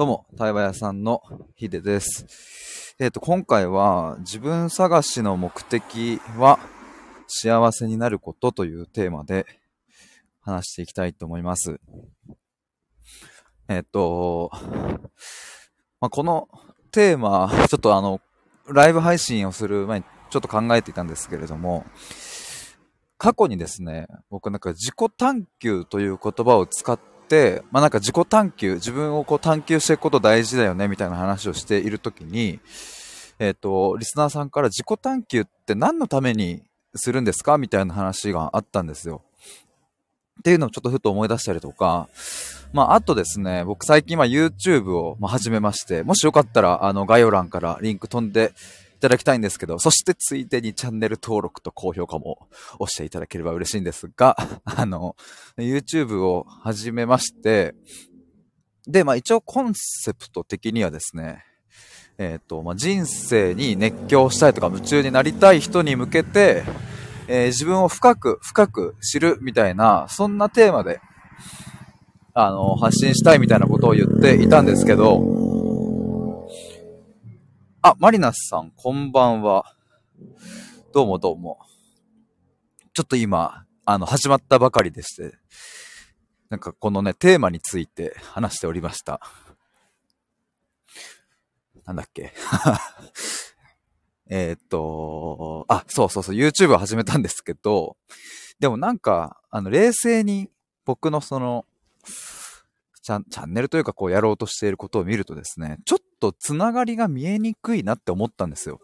どうも、対話屋さんのヒデです。えっ、と、今回は自分探しの目的は幸せになることというテーマで話していきたいと思います。えっ、と、まあ、このテーマ、ちょっとあの、ライブ配信をする前にちょっと考えていたんですけれども、過去にですね、僕なんか自己探求という言葉を使っ、まあなんか自己探求、自分をこう探求していくこと大事だよねみたいな話をしているときに、えっ、と、リスナーさんから自己探求って何のためにするんですか？みたいな話があったんですよ。っていうのをちょっとふと思い出したりとか、まああとですね、僕最近 YouTube を始めまして、もしよかったらあの概要欄からリンク飛んでただきたいんですけど、そしてついでにチャンネル登録と高評価も押していただければ嬉しいんですが、あの、YouTube を始めまして、で、まあ一応コンセプト的にはですね、えっ、と、まあ人生に熱狂したいとか夢中になりたい人に向けて、えー自分を深く深く知るみたいな、そんなテーマで、あの、発信したいみたいなことを言っていたんですけど、あ、マリナスさん、こんばんは。どうもどうも。ちょっと今、あの、始まったばかりでして、なんかこのね、テーマについて話しておりました。なんだっけ。えっと、あ、そうそうそう、YouTube を始めたんですけど、でもなんか、あの、冷静に僕のその、チャンネルというかこうやろうとしていることを見るとですね、ちょっとつながりが見えにくいなって思ったんですよ。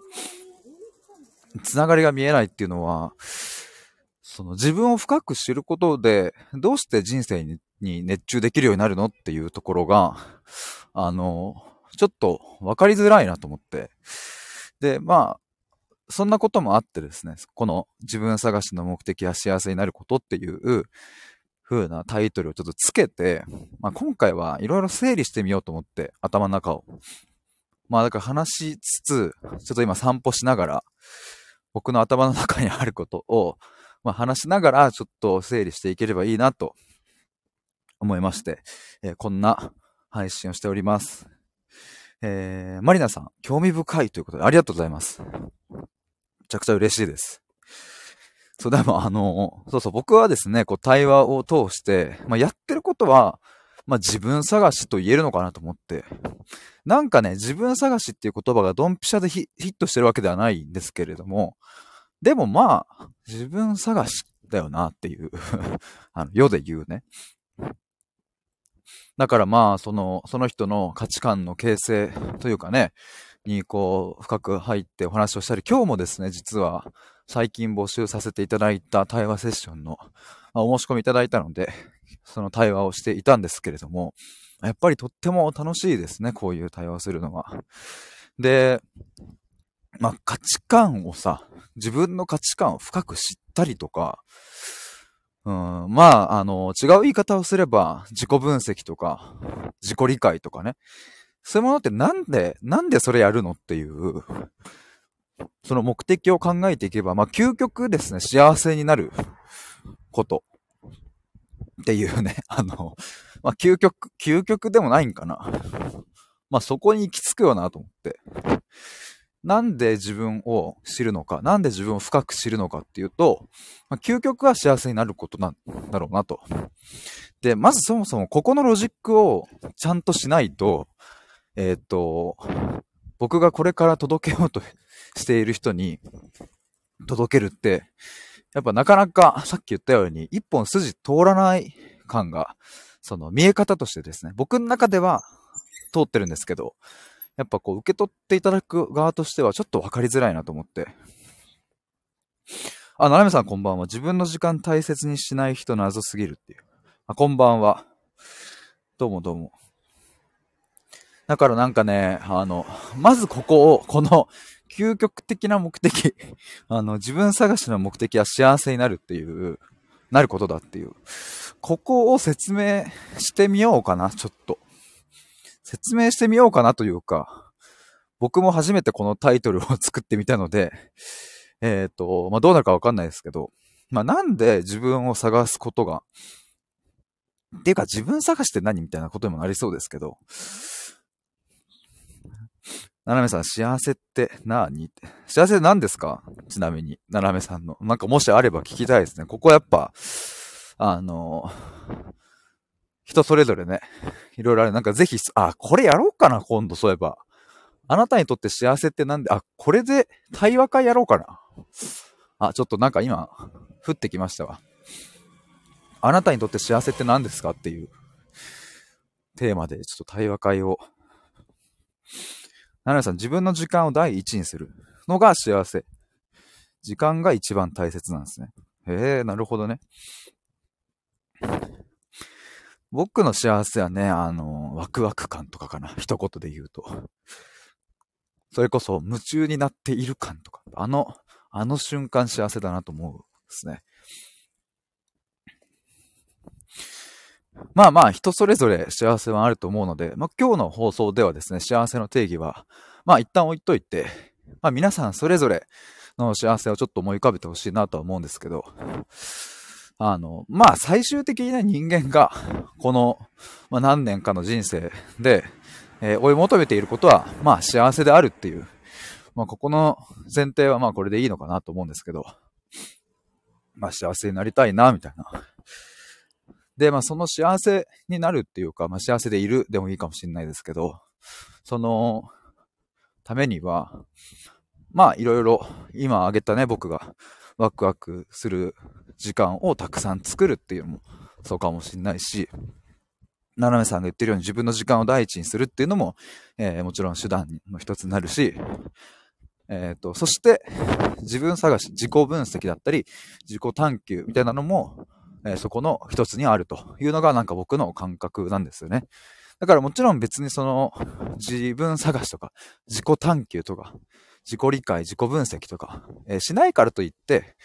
つながりが見えないっていうのは、その自分を深く知ることで、どうして人生に熱中できるようになるのっていうところが、あの、ちょっと分かりづらいなと思って。で、まあ、そんなこともあってですね、この自分探しの目的は幸せになることっていう風なタイトルをちょっとつけて、まあ、今回はいろいろ整理してみようと思って、頭の中を。まあだから話しつつ、ちょっと今散歩しながら、僕の頭の中にあることを、まあ話しながらちょっと整理していければいいなと思いまして、えーこんな配信をしております。えー、マリナさん、興味深いということでありがとうございます。めちゃくちゃ嬉しいです。そう、でもあの、そうそう、僕はですね、こう対話を通して、まあやってることは、まあ自分探しと言えるのかなと思って、なんかね、自分探しっていう言葉がドンピシャでヒヒットしてるわけではないんですけれども、でもまあ、自分探しだよなっていう、あの、世で言うね。だからまあ、その、その人の価値観の形成というかね、にこう、深く入ってお話をしたり、今日もですね、実は最近募集させていただいた対話セッションの、まお申し込みいただいたので、その対話をしていたんですけれども、やっぱりとっても楽しいですね、こういう対話をするのは。で、まあ価値観をさ、自分の価値観を深く知ったりとか、うん、まあ、あの、違う言い方をすれば、自己分析とか、自己理解とかね。そういうものってなんで、なんでそれやるのっていう、その目的を考えていけば、まあ、究極ですね、幸せになること。っていうね、あの、まあ、究極、究極でもないんかな。まあ、そこに行き着くよなと思って。なんで自分を知るのか、なんで自分を深く知るのかっていうと、まあ、究極は幸せになることなんだろうなと。で、まずそもそもここのロジックをちゃんとしないと、えーっと、僕がこれから届けようとしている人に届けるって、やっぱなかなかさっき言ったように一本筋通らない感が、その見え方としてですね、僕の中では通ってるんですけど、やっぱこう受け取っていただく側としてはちょっと分かりづらいなと思って。あ、ななめさんこんばんは。自分の時間大切にしない人謎すぎるっていう。あ、こんばんは。どうもどうも。だからなんかね、あの、まずここを、この究極的な目的、あの、自分探しの目的は幸せになるっていう、なることだっていう。ここを説明してみようかな、ちょっと。説明してみようかなというか、僕も初めてこのタイトルを作ってみたので、えっ、と、まあ、どうなるかわかんないですけど、まあ、なんで自分を探すことが、っていうか自分探しって何みたいなことにもなりそうですけど、ななめさん、幸せって何って。幸せ何ですか？ちなみに、ななめさんの。なんかもしあれば聞きたいですね。ここやっぱ、あの、人それぞれね、いろいろある。なんかぜひ、あ、これやろうかな、今度、そういえば。あなたにとって幸せってなんで、あ、これで対話会やろうかな。あ、ちょっとなんか今、降ってきましたわ。あなたにとって幸せって何ですか？っていうテーマでちょっと対話会を。ななさん、自分の時間を第一にするのが幸せ。時間が一番大切なんですね。へえ、なるほどね。僕の幸せはね、あの、ワクワク感とかかな。一言で言うと。それこそ夢中になっている感とか、あの、あの瞬間幸せだなと思うんですね。まあまあ、人それぞれ幸せはあると思うので、まあ今日の放送ではですね、幸せの定義は、まあ一旦置いといて、まあ皆さんそれぞれの幸せをちょっと思い浮かべてほしいなとは思うんですけど、あの、まあ最終的にね、人間が、この、まあ、何年かの人生で、えー、追い求めていることは、まあ幸せであるっていう、まあここの前提はまあこれでいいのかなと思うんですけど、まあ幸せになりたいな、みたいな。で、まあその幸せになるっていうか、まあ幸せでいるでもいいかもしれないですけど、そのためには、まあいろいろ今挙げたね、僕がワクワクする時間をたくさん作るっていうのもそうかもしれないし、斜めさんが言ってるように自分の時間を第一にするっていうのも、えー、もちろん手段の一つになるし、えっ、ー、と、そして自分探し、自己分析だったり、自己探求みたいなのも、え、そこの一つにあるというのがなんか僕の感覚なんですよね。だからもちろん別にその自分探しとか自己探求とか自己理解、自己分析とか、え、しないからといって、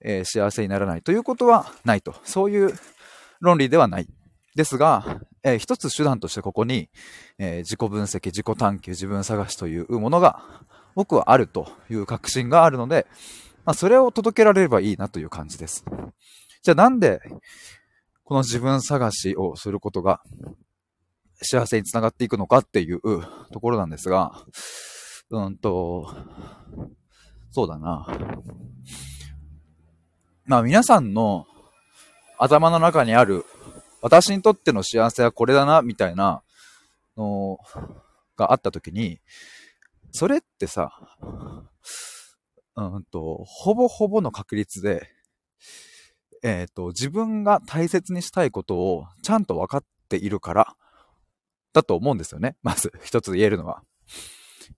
え、幸せにならないということはないと。そういう論理ではない。ですが、えー、一つ手段としてここに、え、自己分析、自己探求、自分探しというものが僕はあるという確信があるので、まあ、それを届けられればいいなという感じです。じゃあなんでこの自分探しをすることが幸せにつながっていくのかっていうところなんですが、うんと、そうだな。まあ皆さんの頭の中にある私にとっての幸せはこれだな、みたいなのがあった時に、それってさ、うんと、ほぼほぼの確率で、えっ、ー、と、自分が大切にしたいことをちゃんと分かっているから、だと思うんですよね。まず、一つ言えるのは。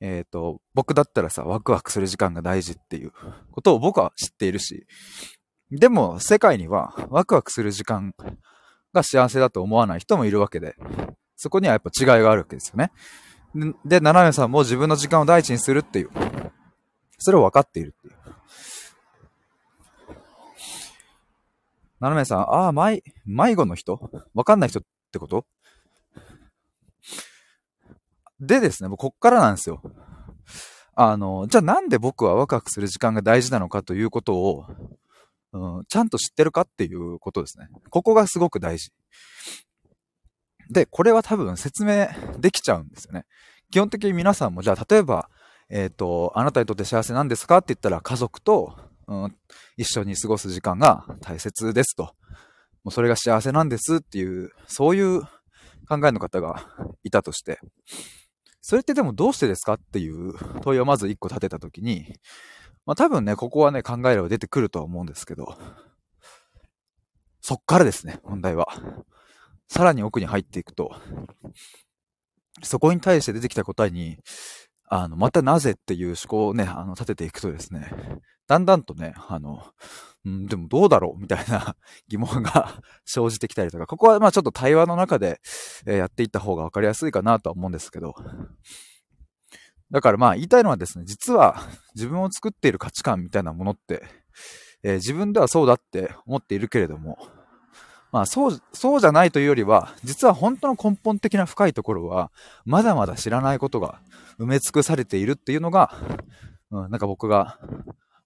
えっ、ー、と、僕だったらさ、ワクワクする時間が大事っていうことを僕は知っているし、でも、世界にはワクワクする時間が幸せだと思わない人もいるわけで、そこにはやっぱ違いがあるわけですよね。で、斜めさんも自分の時間を第一にするっていう、それを分かっているっていう。斜めさん、ああ、迷、迷子の人？わかんない人ってこと？でですね、もうこっからなんですよ。あの、じゃあなんで僕はワクワクする時間が大事なのかということを、うん、ちゃんと知ってるかっていうことですね。ここがすごく大事。で、これは多分説明できちゃうんですよね。基本的に皆さんも、じゃあ例えば、えっ、ー、と、あなたにとって幸せなんですかって言ったら家族と、うん、一緒に過ごす時間が大切ですと。もうそれが幸せなんですっていう、そういう考えの方がいたとして、それってでもどうしてですかっていう問いをまず一個立てたときに、まあ多分ね、ここはね、考えれば出てくるとは思うんですけど、そっからですね、問題は。さらに奥に入っていくと、そこに対して出てきた答えに、あの、またなぜっていう思考をね、あの、立てていくとですね、だんだんとね、あの、ん、でもどうだろうみたいな 疑問が 生じてきたりとか、ここはまあちょっと対話の中で、えやっていった方がわかりやすいかなとは思うんですけど、だからまあ言いたいのはですね、実は自分を作っている価値観みたいなものって、えー、自分ではそうだって思っているけれども、まあそう、そうじゃないというよりは、実は本当の根本的な深いところは、まだまだ知らないことが埋め尽くされているっていうのが、うん、なんか僕が、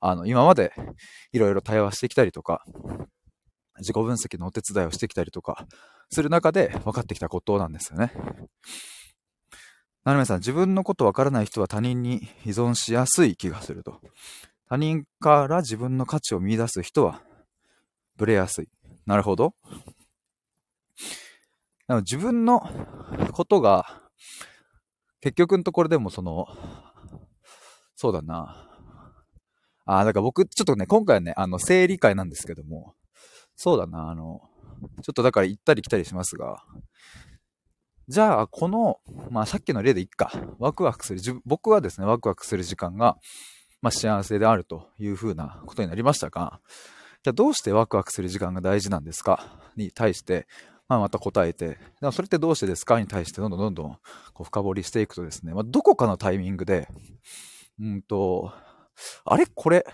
あの、今までいろいろ対話してきたりとか、自己分析のお手伝いをしてきたりとか、する中で分かってきたことなんですよね。ななめさん、自分のことわからない人は他人に依存しやすい気がすると。他人から自分の価値を見出す人は、ブレやすい。なるほど。自分のことが、結局のところでもその、そうだな。ああ、だから僕、ちょっとね、今回はね、あの、性理解なんですけども、そうだな、あの、ちょっとだから行ったり来たりしますが、じゃあ、この、まあさっきの例でいっか、ワクワクする、僕はですね、ワクワクする時間が、まあ幸せであるというふうなことになりましたが、じゃあどうしてワクワクする時間が大事なんですか？に対して、まあ、また答えて、それってどうしてですか？に対してどんどんどんどんこう深掘りしていくとですね、まあ、どこかのタイミングで、うんと、あれ？これ、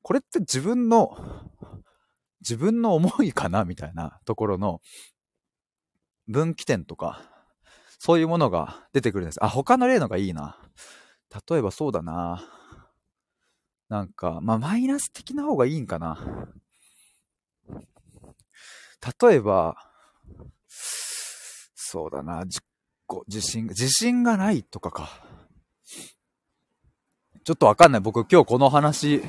これって自分の、自分の思いかな？みたいなところの分岐点とか、そういうものが出てくるんです。あ、他の例のがいいな。例えばそうだな。なんか、まあ、マイナス的な方がいいんかな。例えば、そうだな、自自信、自信がないとかか。ちょっとわかんない。僕今日この話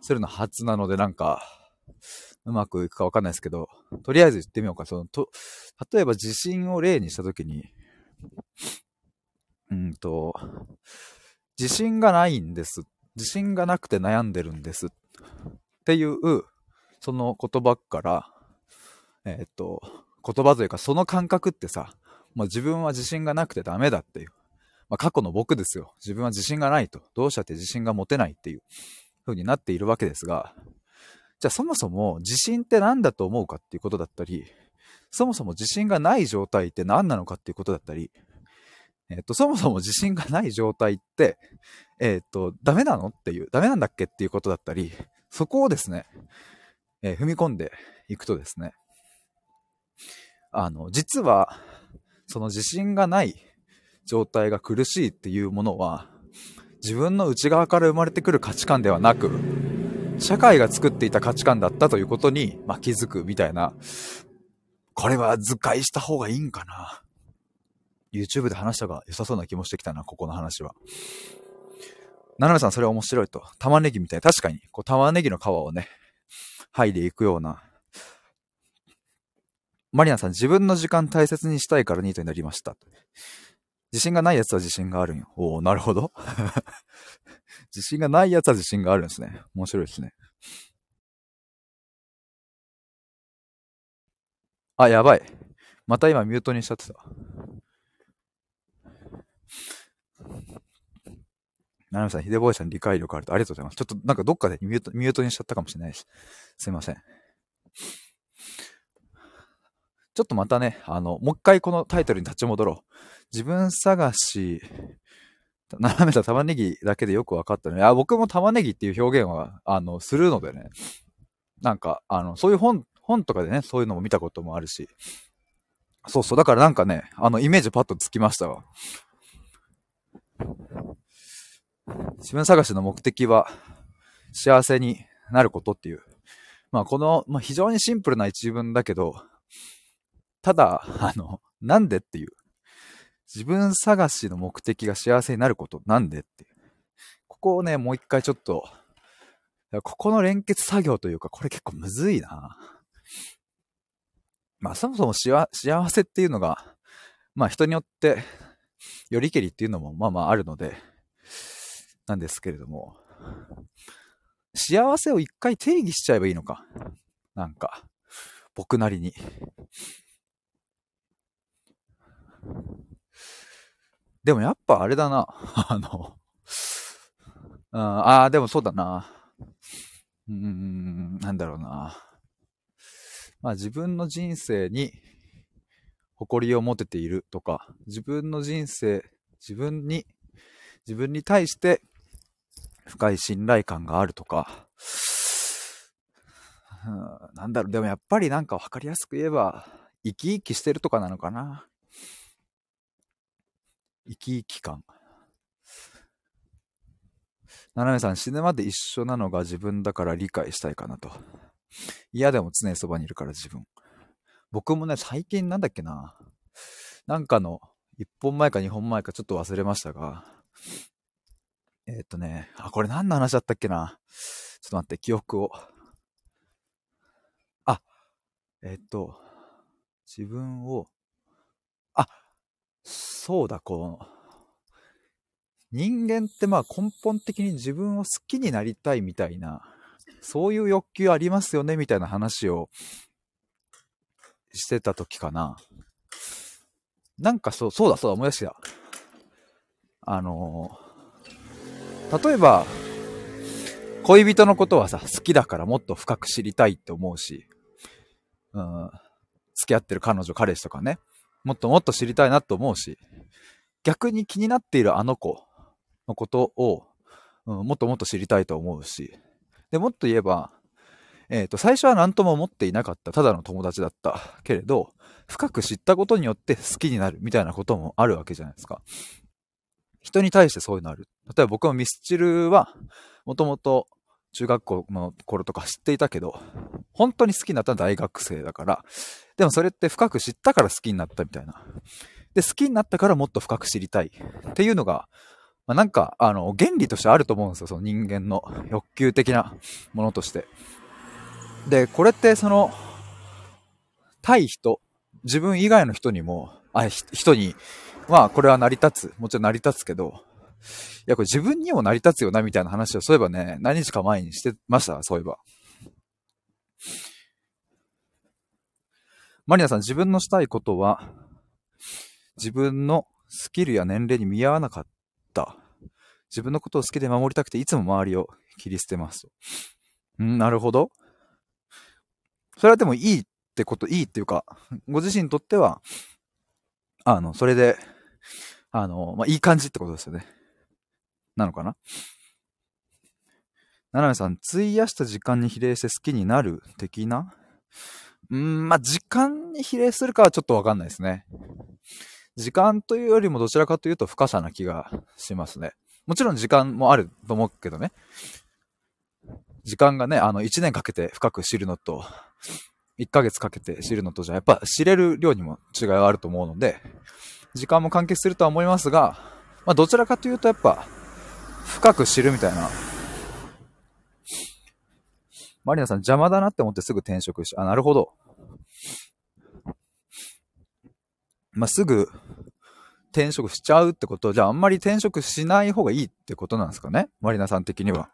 するの初なのでなんか、うまくいくかわかんないですけど、とりあえず言ってみようか。その、と、例えば自信を例にしたときに、うんと、自信がないんですっ。自信がなくて悩んでるんです。っていう、その言葉から、えー、っと、言葉というかその感覚ってさ、まあ、自分は自信がなくてダメだっていう。まあ、過去の僕ですよ。自分は自信がないと。どうしたって自信が持てないっていう風になっているわけですが、じゃあそもそも自信って何だと思うかっていうことだったり、そもそも自信がない状態って何なのかっていうことだったり、えっ、と、そもそも自信がない状態って、えっ、と、ダメなのっていう、ダメなんだっけっていうことだったり、そこをですね、えー、踏み込んでいくとですね、あの、実は、その自信がない状態が苦しいっていうものは、自分の内側から生まれてくる価値観ではなく、社会が作っていた価値観だったということに、まあ、気づくみたいな、これは図解した方がいいんかな。YouTube で話したが良さそうな気もしてきたな、ここの話は。ななめさん、それは面白いと。玉ねぎみたい。確かに、こう玉ねぎの皮をね、剥いでいくようなマリナさん、自分の時間大切にしたいからニートになりました。自信がない奴は自信があるんよ。おおなるほど。自信がない奴は自信があるんですね。面白いですね。あ、やばい。また今ミュートにしちゃってた。ナナさん、ヒデボーイさん理解力あるとありがとうございます。ちょっとなんかどっかでミュートミュートにしちゃったかもしれないです。すいません。ちょっとまたね、あの、もう一回このタイトルに立ち戻ろう。自分探し、斜めた玉ねぎだけでよく分かったね。あ、僕も玉ねぎっていう表現は、あの、するのでね。なんか、あの、そういう本、本とかでね、そういうのも見たこともあるし。そうそう。だからなんかね、あの、イメージパッとつきましたわ。自分探しの目的は、幸せになることっていう。まあ、この、まあ、非常にシンプルな一文だけど、ただ、あの、なんでっていう。自分探しの目的が幸せになること、なんでっていう。ここをね、もう一回ちょっと、ここの連結作業というか、これ結構むずいな。まあ、そもそも幸せっていうのが、まあ人によって、よりけりっていうのもまあまああるので、なんですけれども、幸せを一回定義しちゃえばいいのか。なんか、僕なりに。でもやっぱあれだな。あの、ああ、でもそうだな。うーん、なんだろうな。まあ自分の人生に誇りを持てているとか、自分の人生、自分に、自分に対して深い信頼感があるとか、うん、なんだろう、でもやっぱりなんかわかりやすく言えば、生き生きしてるとかなのかな。生き生き感。七海さん、死ぬまで一緒なのが自分だから理解したいかなと。嫌でも常にそばにいるから自分。僕もね、最近なんだっけな。なんかの1本前か2本前かちょっと忘れましたが、えー、っとね、あ、これ何の話だったっけな。ちょっと待って、記憶を。あ、えー、っと、自分を、あ、そうだ、この、人間ってまあ根本的に自分を好きになりたいみたいな、そういう欲求ありますよねみたいな話をしてた時かな。なんかそう、そうだそうだ思い出した。あのー、例えば、恋人のことはさ、好きだからもっと深く知りたいって思うし、うん、付き合ってる彼女、彼氏とかね、もっともっと知りたいなと思うし、逆に気になっているあの子のことを、うん、もっともっと知りたいと思うし、で、もっと言えば、えっ、ー、と、最初は何とも思っていなかった、ただの友達だったけれど、深く知ったことによって好きになるみたいなこともあるわけじゃないですか。人に対してそういうのある。例えば僕もミスチルは、もともと中学校の頃とか知っていたけど、本当に好きになったのは大学生だから、でもそれって深く知ったから好きになったみたいな。で、好きになったからもっと深く知りたいっていうのが、まあ、なんか、あの、原理としてあると思うんですよ。その人間の欲求的なものとして。で、これってその、対人、自分以外の人にも、あ、人に、まあ、これは成り立つ。もちろん成り立つけど、いや、これ自分にも成り立つよな、みたいな話を、そういえばね、何日か前にしてました、そういえば。マリナさん、自分のしたいことは、自分のスキルや年齢に見合わなかった。自分のことを好きで守りたくて、いつも周りを切り捨てます。うんなるほど。それはでもいいってこと、いいっていうか、ご自身にとっては、あの、それで、あの、まあ、いい感じってことですよね。なのかな？ななめさん、費やした時間に比例して好きになる的な？うん、まあ、時間に比例するかはちょっとわかんないですね。時間というよりもどちらかというと深さな気がしますね。もちろん時間もあると思うけどね。時間がね、あの、1年かけて深く知るのと、1ヶ月かけて知るのとじゃ、やっぱ知れる量にも違いはあると思うので、時間も関係するとは思いますが、まあ、どちらかというとやっぱ、深く知るみたいな。マリナさん邪魔だなって思ってすぐ転職し、あ、なるほど。まあ、すぐ転職しちゃうってこと、じゃああんまり転職しない方がいいってことなんですかね？マリナさん的には。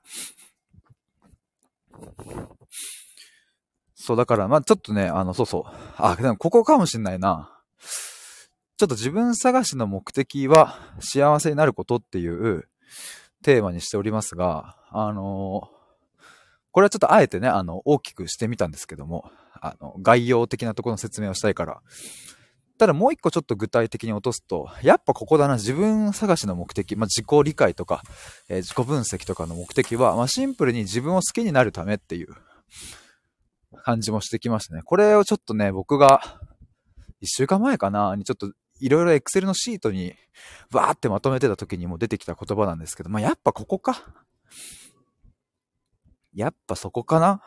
そう、だから、まあちょっとね、あの、そうそう。あ、でもここかもしんないな。ちょっと自分探しの目的は幸せになることっていうテーマにしておりますが、あのこれはちょっとあえてね、あの、大きくしてみたんですけども、あの、概要的なところの説明をしたいから、ただもう一個ちょっと具体的に落とすと、やっぱここだな、自分探しの目的、まあ、自己理解とか、えー、自己分析とかの目的は、まあ、シンプルに自分を好きになるためっていう感じもしてきましたね。これをちょっとね、僕が、一週間前かな、にちょっといろいろ Excel のシートに、わーってまとめてた時にも出てきた言葉なんですけど、まあ、やっぱここか。やっぱそこかな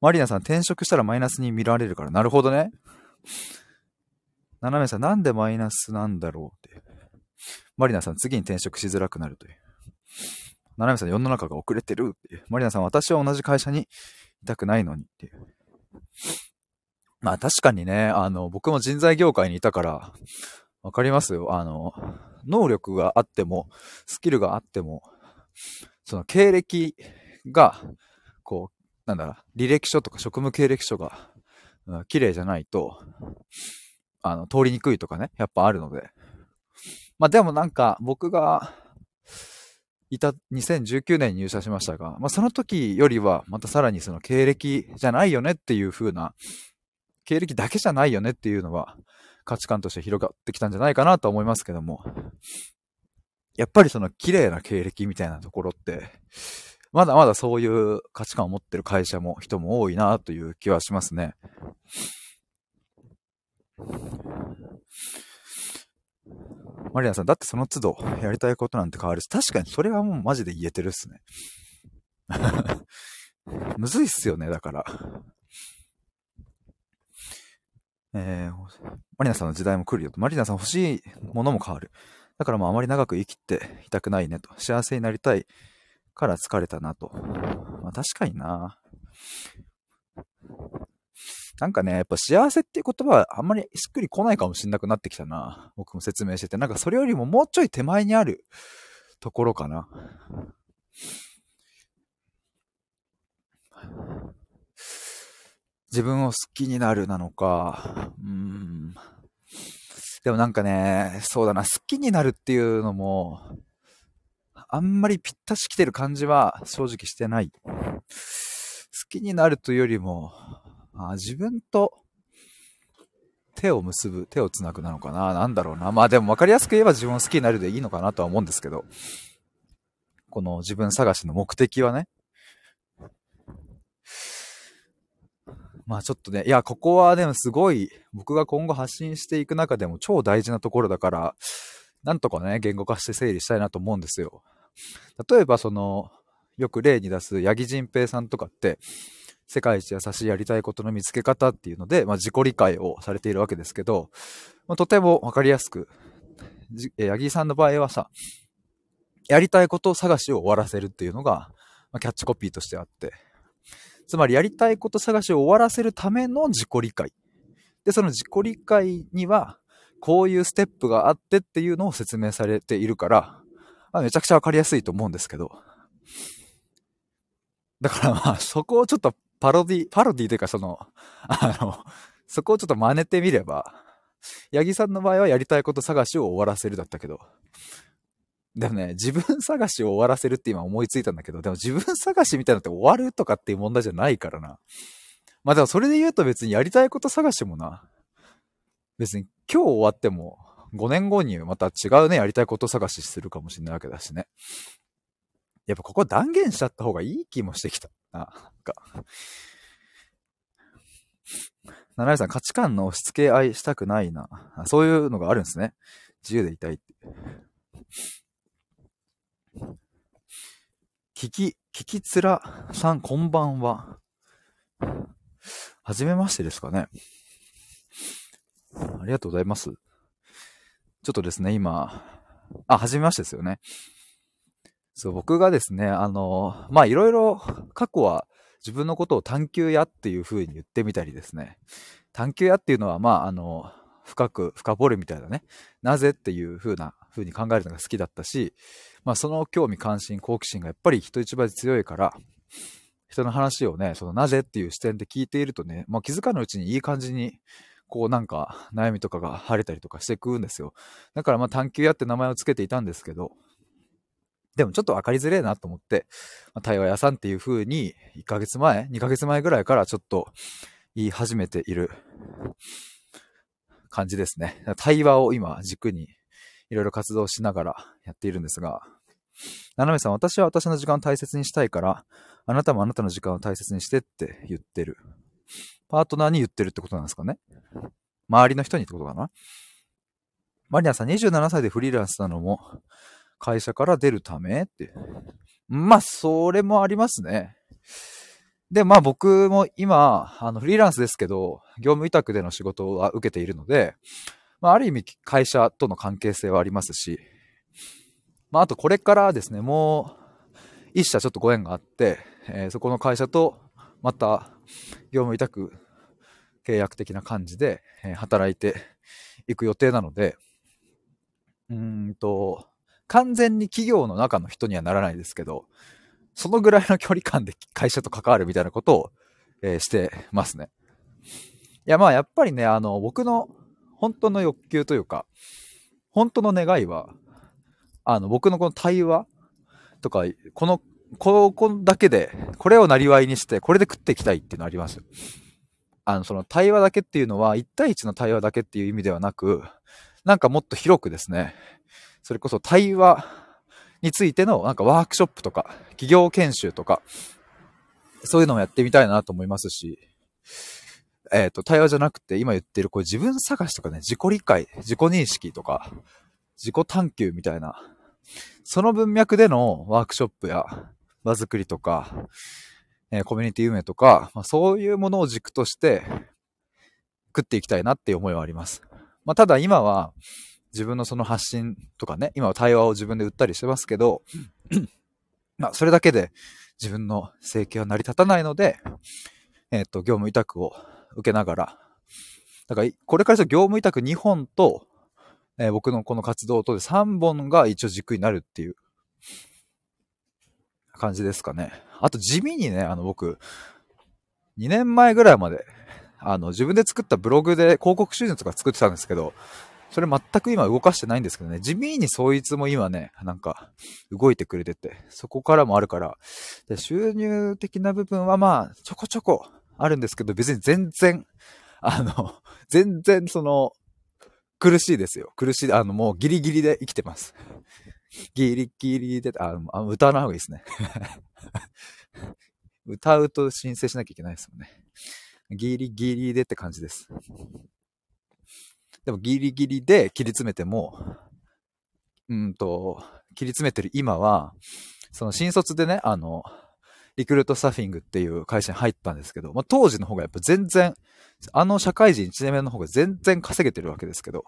マリナさん、転職したらマイナスに見られるから。なるほどね。斜めさん、なんでマイナスなんだろうって。マリナさん、次に転職しづらくなるという。斜めさん、世の中が遅れてるっていう。マリナさん、私は同じ会社にいたくないのにっていう。まあ確かにね、あの、僕も人材業界にいたから、わかりますよ。あの、能力があっても、スキルがあっても、その経歴が、こう、なんだろ、履歴書とか職務経歴書が、うん、綺麗じゃないと、あの、通りにくいとかね、やっぱあるので。まあでもなんか、僕が、いた、2019年に入社しましたが、まあその時よりは、またさらにその経歴じゃないよねっていう風な、経歴だけじゃないよねっていうのは、価値観として広がってきたんじゃないかなと思いますけども、やっぱりその綺麗な経歴みたいなところって、まだまだそういう価値観を持ってる会社も人も多いなという気はしますね。マリアさん、だってその都度やりたいことなんて変わるし、確かにそれはもうマジで言えてるっすね。むずいっすよね、だから。えー、マリナさんの時代も来るよと。マリナさん欲しいものも変わる。だからもうあまり長く生きていたくないねと。幸せになりたいから疲れたなと。まあ確かにな。なんかね、やっぱ幸せっていう言葉はあんまりしっくりこないかもしんなくなってきたな。僕も説明してて。なんかそれよりももうちょい手前にあるところかな。自分を好きになるなのか、うん。でもなんかね、そうだな、好きになるっていうのも、あんまりぴったし来てる感じは正直してない。好きになるというよりも、あ自分と手を結ぶ、手を繋ぐなのかな？なんだろうな。まあでも分かりやすく言えば自分を好きになるでいいのかなとは思うんですけど、この自分探しの目的はね。まあちょっとね、いや、ここはでもすごい、僕が今後発信していく中でも超大事なところだから、なんとかね、言語化して整理したいなと思うんですよ。例えばその、よく例に出す八木仁平さんとかって、世界一優しいやりたいことの見つけ方っていうので、まあ、自己理解をされているわけですけど、まあ、とてもわかりやすく、八木さんの場合はさ、やりたいこと探しを終わらせるっていうのが、まあ、キャッチコピーとしてあって、つまりやりたいこと探しを終わらせるための自己理解。で、その自己理解には、こういうステップがあってっていうのを説明されているから、まあ、めちゃくちゃわかりやすいと思うんですけど。だからまあ、そこをちょっとパロディ、パロディというかその、あの、そこをちょっと真似てみれば、八木さんの場合はやりたいこと探しを終わらせるだったけど、でもね、自分探しを終わらせるって今思いついたんだけど、でも自分探しみたいなのって終わるとかっていう問題じゃないからな。まあでもそれで言うと別にやりたいこと探しもな、別に今日終わっても5年後にまた違うね、やりたいこと探しするかもしれないわけだしね。やっぱここ断言しちゃった方がいい気もしてきた。あ、なんか。七重さん、価値観の押し付け合いしたくないな。そういうのがあるんですね。自由でいたいって。キキ、キキツラさん、こんばんは。はじめましてですかね。ありがとうございます。ちょっとですね、今、あ、はじめましてですよね。そう、僕がですね、あの、ま、いろいろ過去は自分のことを探求屋っていう風に言ってみたりですね。探求屋っていうのは、まあ、あの、深く深掘るみたいなね。なぜっていう風な風に考えるのが好きだったし、まあ、その興味関心、好奇心がやっぱり人一倍強いから、人の話をね、そのなぜっていう視点で聞いているとね、まあ、気づかぬうちにいい感じに、こうなんか悩みとかが晴れたりとかしていくんですよ。だからま探求屋って名前を付けていたんですけど、でもちょっと分かりづれえなと思って、まあ、対話屋さんっていう風に、1ヶ月前 ?2 ヶ月前ぐらいからちょっと言い始めている感じですね。対話を今軸にいろいろ活動しながらやっているんですが、ななめさん、私は私の時間を大切にしたいから、あなたもあなたの時間を大切にしてって言ってる。パートナーに言ってるってことなんですかね周りの人にってことかなマリアさん、27歳でフリーランスなのも、会社から出るためって。まあ、それもありますね。で、まあ僕も今、あの、フリーランスですけど、業務委託での仕事は受けているので、まあ、ある意味会社との関係性はありますし、まあ、あとこれからですね、もう、一社ちょっとご縁があって、えー、そこの会社と、また、業務委託契約的な感じで、働いていく予定なので、うーんと、完全に企業の中の人にはならないですけど、そのぐらいの距離感で会社と関わるみたいなことを、えー、してますね。いや、まあやっぱりね、あの、僕の本当の欲求というか、本当の願いは、あの、僕のこの対話とか、この、ここだけで、これをなりわいにして、これで食っていきたいっていうのあります。あの、その対話だけっていうのは、1対1の対話だけっていう意味ではなく、なんかもっと広くですね、それこそ対話についてのなんかワークショップとか、企業研修とか、そういうのもやってみたいなと思いますし、えっ、ー、と、対話じゃなくて、今言ってるこう自分探しとかね、自己理解、自己認識とか、自己探求みたいな、その文脈でのワークショップや場作りとか、えー、コミュニティ運営とか、まあ、そういうものを軸として、食っていきたいなっていう思いはあります。まあ、ただ今は、自分のその発信とかね、今は対話を自分で売ったりしてますけど、まあ、それだけで自分の生計は成り立たないので、えっ、と、業務委託を受けながら、だから、これから業務委託2本と、えー、僕のこの活動とで3本が一応軸になるっていう感じですかね。あと地味にね、あの僕、2年前ぐらいまで、あの、自分で作ったブログで広告収入とか作ってたんですけど、それ全く今動かしてないんですけどね、地味にそいつも今ね、なんか動いてくれてて、そこからもあるから、で収入的な部分はまあ、ちょこちょこあるんですけど、別に全然、あの、全然その、苦しいですよ。苦しい、あの、もうギリギリで生きてます。ギリギリで、あ、あ歌わない方がいいですね。歌うと申請しなきゃいけないですもんね。ギリギリでって感じです。でもギリギリで切り詰めても、うんと、切り詰めてる今は、その新卒でね、あの、リクルートスタッフィングっていう会社に入ったんですけど、まあ、当時の方がやっぱ全然、あの社会人1年目の方が全然稼げてるわけですけど、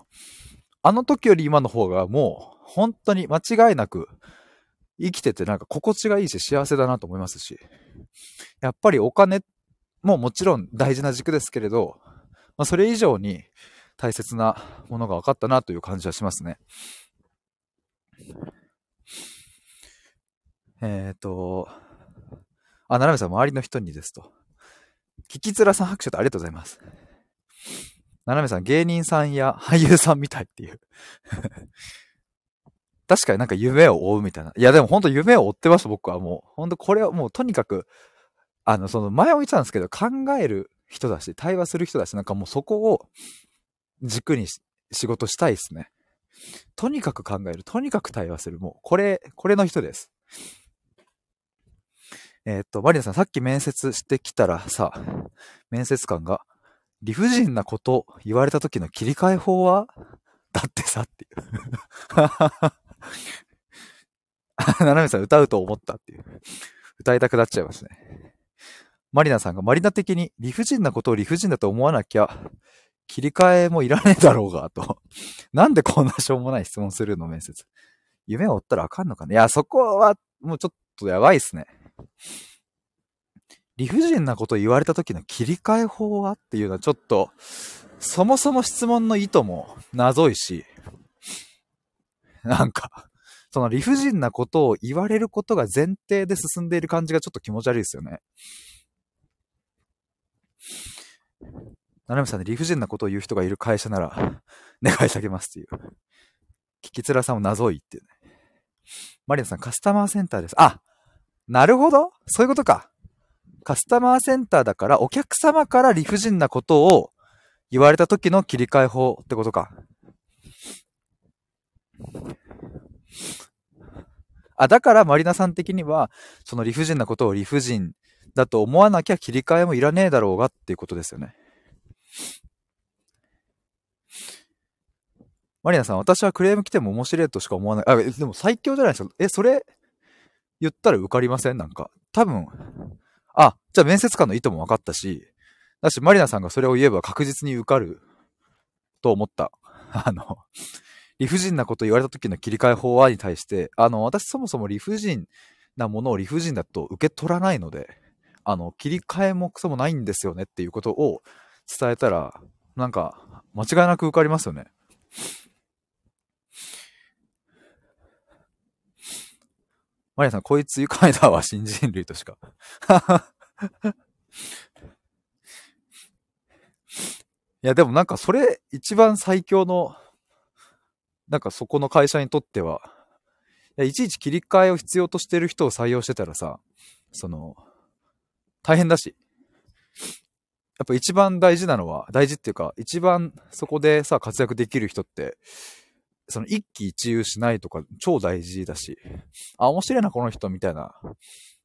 あの時より今の方がもう本当に間違いなく生きててなんか心地がいいし幸せだなと思いますし、やっぱりお金ももちろん大事な軸ですけれど、まあ、それ以上に大切なものが分かったなという感じはしますね。えっ、ー、と、あ、ななめさん、周りの人にですと。聞きづらさん拍手とありがとうございます。ななめさん、芸人さんや俳優さんみたいっていう 確かになんか夢を追うみたいな。いやでも本当夢を追ってます、僕はもう。本当これはもうとにかく、あの、その前も言ってたんですけど、考える人だし、対話する人だし、なんかもうそこを軸に仕事したいですね。とにかく考える。とにかく対話する。もう、これ、これの人です。えー、っと、マリナさん、さっき面接してきたらさ、面接官が、理不尽なこと言われた時の切り替え法はだってさっていうななめさん歌うと思ったっていう。歌いたくなっちゃいますね。マリナさんがマリナ的に理不尽なことを理不尽だと思わなきゃ、切り替えもいらねえだろうが、と。なんでこんなしょうもない質問するの面接。夢を追ったらあかんのかねいや、そこはもうちょっとやばいっすね。理不尽なこと言われた時の切り替え法はっていうのはちょっと、そもそも質問の意図も謎いし、なんか、その理不尽なことを言われることが前提で進んでいる感じがちょっと気持ち悪いですよね。ななみさんで理不尽なことを言う人がいる会社なら、願い下げますっていう。聞きづらさも謎いっていうね。マリアさん、カスタマーセンターです。あなるほどそういうことか。カスタマーセンターだから、お客様から理不尽なことを言われた時の切り替え法ってことか。あ、だからマリナさん的には、その理不尽なことを理不尽だと思わなきゃ切り替えもいらねえだろうがっていうことですよね。マリナさん、私はクレーム来ても面白いとしか思わない。あ、でも最強じゃないですか。え、それ、言ったら受かりません？なんか。多分、あ、じゃあ面接官の意図も分かったし、だし、マリナさんがそれを言えば確実に受かると思った。あの、理不尽なこと言われた時の切り替え法はに対して、あの、私そもそも理不尽なものを理不尽だと受け取らないので、あの、切り替えもクソもないんですよねっていうことを伝えたら、なんか、間違いなく受かりますよね。マリアさん、こいつ愉快だわ、新人類としか。いや、でもなんかそれ一番最強の、なんかそこの会社にとっては、いやいちいち切り替えを必要としてる人を採用してたらさ、その、大変だし。やっぱ一番大事なのは、大事っていうか、一番そこでさ、活躍できる人って、その一喜一憂しないとか超大事だし、あ、面白いな、この人、みたいな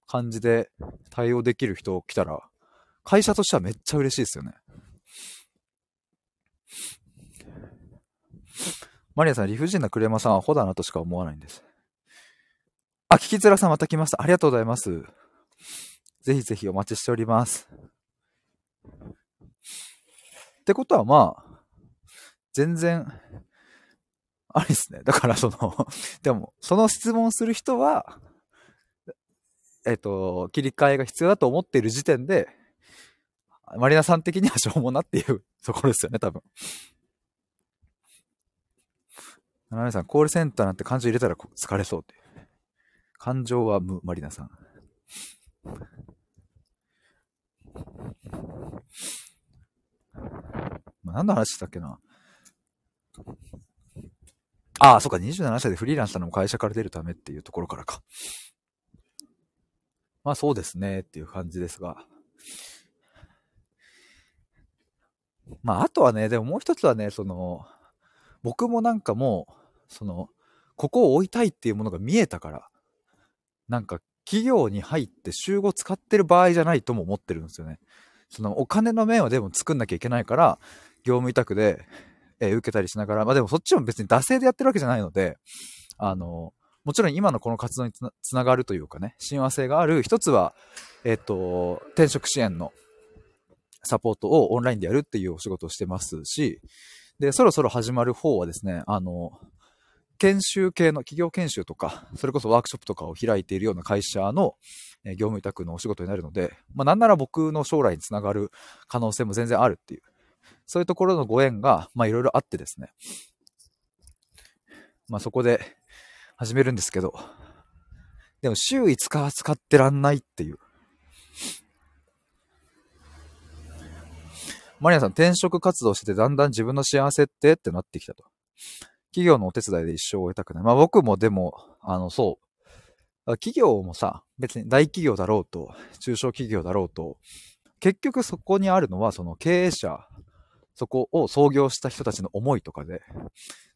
感じで対応できる人来たら、会社としてはめっちゃ嬉しいですよね。マリアさん、理不尽なクレーマーさんはホだなとしか思わないんです。あ、聞きづらさんまた来ました。ありがとうございます。ぜひぜひお待ちしております。ってことはまあ、全然、ありですね。だからそのでも、その質問する人は、えっ、と、切り替えが必要だと思っている時点で、マリナさん的にはしょうもなっていう ところですよね、多分。ナナさん、コールセンターなんて感情入れたら疲れそうって。感情は無、マリナさん。何の話したっけなああ、そっか、27歳でフリーランスなのも会社から出るためっていうところからか。まあそうですねっていう感じですが。まああとはね、でももう一つはね、その、僕もなんかもう、その、ここを置いたいっていうものが見えたから、なんか企業に入って集合使ってる場合じゃないとも思ってるんですよね。そのお金の面はでも作んなきゃいけないから、業務委託で、えー、受けたりしながら、まあでもそっちも別に惰性でやってるわけじゃないので、あの、もちろん今のこの活動につながるというかね、親和性がある、一つは、えっ、と、転職支援のサポートをオンラインでやるっていうお仕事をしてますし、で、そろそろ始まる方はですね、あの、研修系の企業研修とか、それこそワークショップとかを開いているような会社の業務委託のお仕事になるので、まあなんなら僕の将来につながる可能性も全然あるっていう、そういうところのご縁が、まあいろいろあってですね、まあそこで始めるんですけど、でも週5日は使ってらんないっていう。マリアさん、転職活動しててだんだん自分の幸せってってなってきたと。企業のお手伝いで一生を終えたくない。まあ僕もでも、あの、そう。企業もさ、別に大企業だろうと、中小企業だろうと、結局そこにあるのはその経営者、そこを創業した人たちの思いとかで、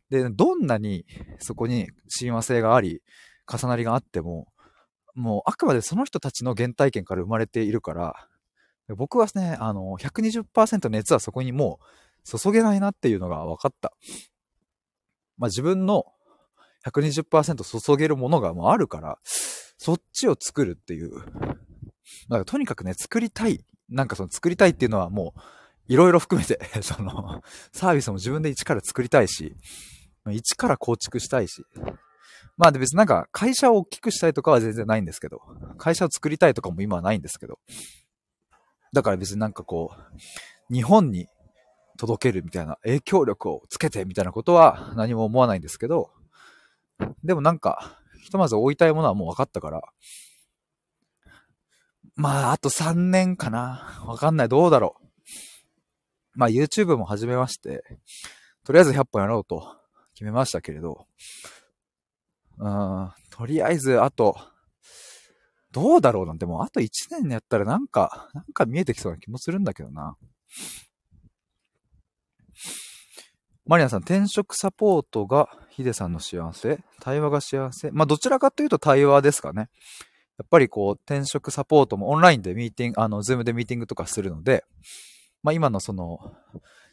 で、どんなにそこに親和性があり、重なりがあっても、もうあくまでその人たちの原体験から生まれているから、僕はね、あの、120%熱はそこにもう注げないなっていうのが分かった。まあ、自分の120%注げるものがもうあるから、そっちを作るっていう。だかとにかくね、作りたい。なんかその作りたいっていうのはもう、いろいろ含めて その、サービスも自分で一から作りたいし、一から構築したいし。まあで別になんか会社を大きくしたいとかは全然ないんですけど、会社を作りたいとかも今はないんですけど、だから別になんかこう、日本に届けるみたいな影響力をつけてみたいなことは何も思わないんですけど、でもなんか、ひとまず置いたいものはもう分かったから、まあ、あと3年かな。わかんない。どうだろう。まあ、YouTube も始めまして、とりあえず100本やろうと決めましたけれど、うん、とりあえず、あと、どうだろうなんてもうあと1年やったらなんか、なんか見えてきそうな気もするんだけどな。マリアさん、転職サポートがヒデさんの幸せ？対話が幸せ？まあ、どちらかというと対話ですかね。やっぱりこう、転職サポートもオンラインでミーティング、あの、ズームでミーティングとかするので、まあ、今のその、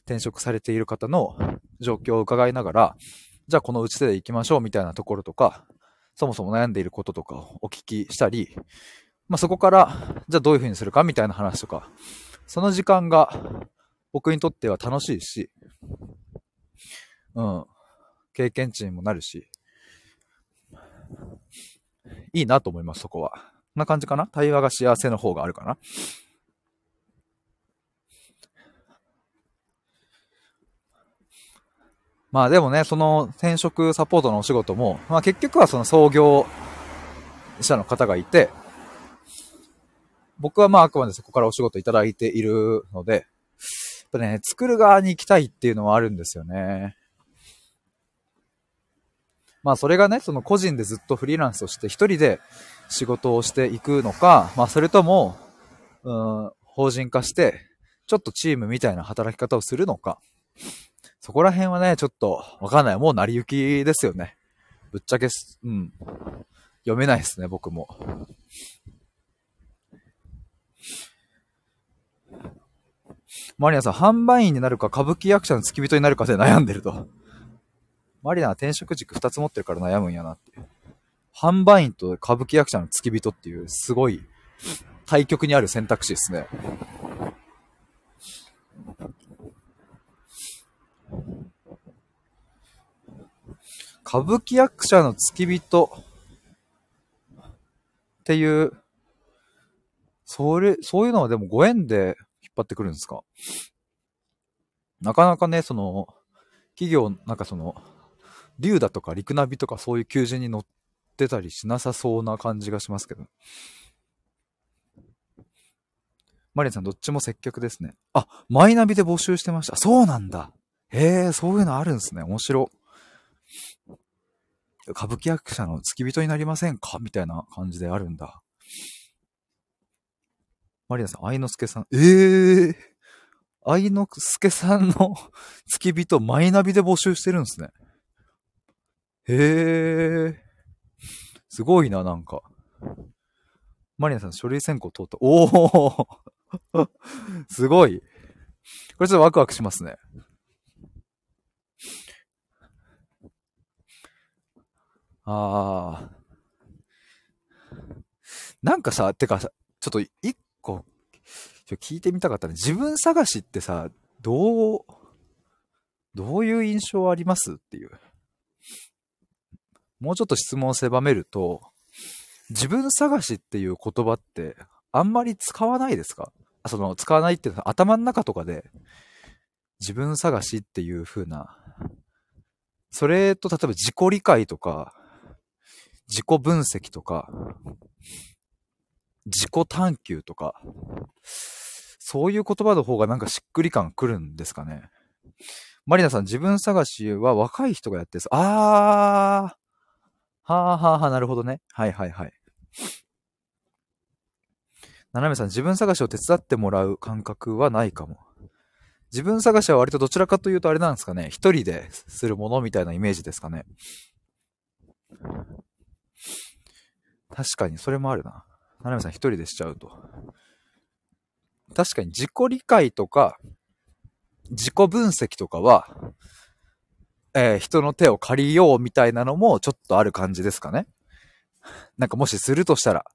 転職されている方の状況を伺いながら、じゃあこの打ちで行きましょうみたいなところとか、そもそも悩んでいることとかをお聞きしたり、まあ、そこから、じゃあどういうふうにするかみたいな話とか、その時間が僕にとっては楽しいし、うん。経験値にもなるし、いいなと思います、そこは。こんな感じかな？対話が幸せの方があるかな？まあでもね、その転職サポートのお仕事も、まあ結局はその創業者の方がいて、僕はまああくまでそこからお仕事いただいているので、ぱね、作る側に行きたいっていうのはあるんですよね。まあそれがね、その個人でずっとフリーランスとして一人で仕事をしていくのか、まあそれとも、うん、法人化して、ちょっとチームみたいな働き方をするのか。そこら辺はね、ちょっとわかんない。もう成り行きですよね。ぶっちゃけ、うん。読めないですね、僕も。マリナさん、販売員になるか歌舞伎役者の付き人になるかで悩んでると。マリナは転職軸二つ持ってるから悩むんやなっていう。販売員と歌舞伎役者の付き人っていうすごい対極にある選択肢ですね。歌舞伎役者の付き人っていう、それ、そういうのはでもご縁で張ってくるんですか？なかなかね、その、企業、なんかその、竜だとか陸ナビとかそういう求人に乗ってたりしなさそうな感じがしますけど。マリアさん、どっちも接客ですね。あ、マイナビで募集してました。そうなんだ。へえ、そういうのあるんですね。面白。歌舞伎役者の付き人になりませんか？みたいな感じであるんだ。マリアさん、愛之助さん。ええー、愛之助さんの 付き人、マイナビで募集してるんですね。へえ。すごいな、なんか。マリアさん、書類選考通った。おお すごい。これちょっとワクワクしますね。ああ。なんかさ、てかさ、ちょっと一、聞いてみたかったね。自分探しってさ、どう、どういう印象ありますっていう。もうちょっと質問を狭めると、自分探しっていう言葉ってあんまり使わないですか？その、使わないっていうのは頭の中とかで、自分探しっていう風な、それと例えば自己理解とか、自己分析とか、自己探求とか、そういう言葉の方がなんかしっくり感くるんですかね。マリナさん、自分探しは若い人がやってるあー、はあはあはあ、なるほどね。はいはいはい。ななめさん、自分探しを手伝ってもらう感覚はないかも。自分探しは割とどちらかというとあれなんですかね。一人でするものみたいなイメージですかね。確かに、それもあるな。ななめさん一人でしちゃうと。確かに自己理解とか、自己分析とかは、えー、人の手を借りようみたいなのもちょっとある感じですかね。なんかもしするとしたら、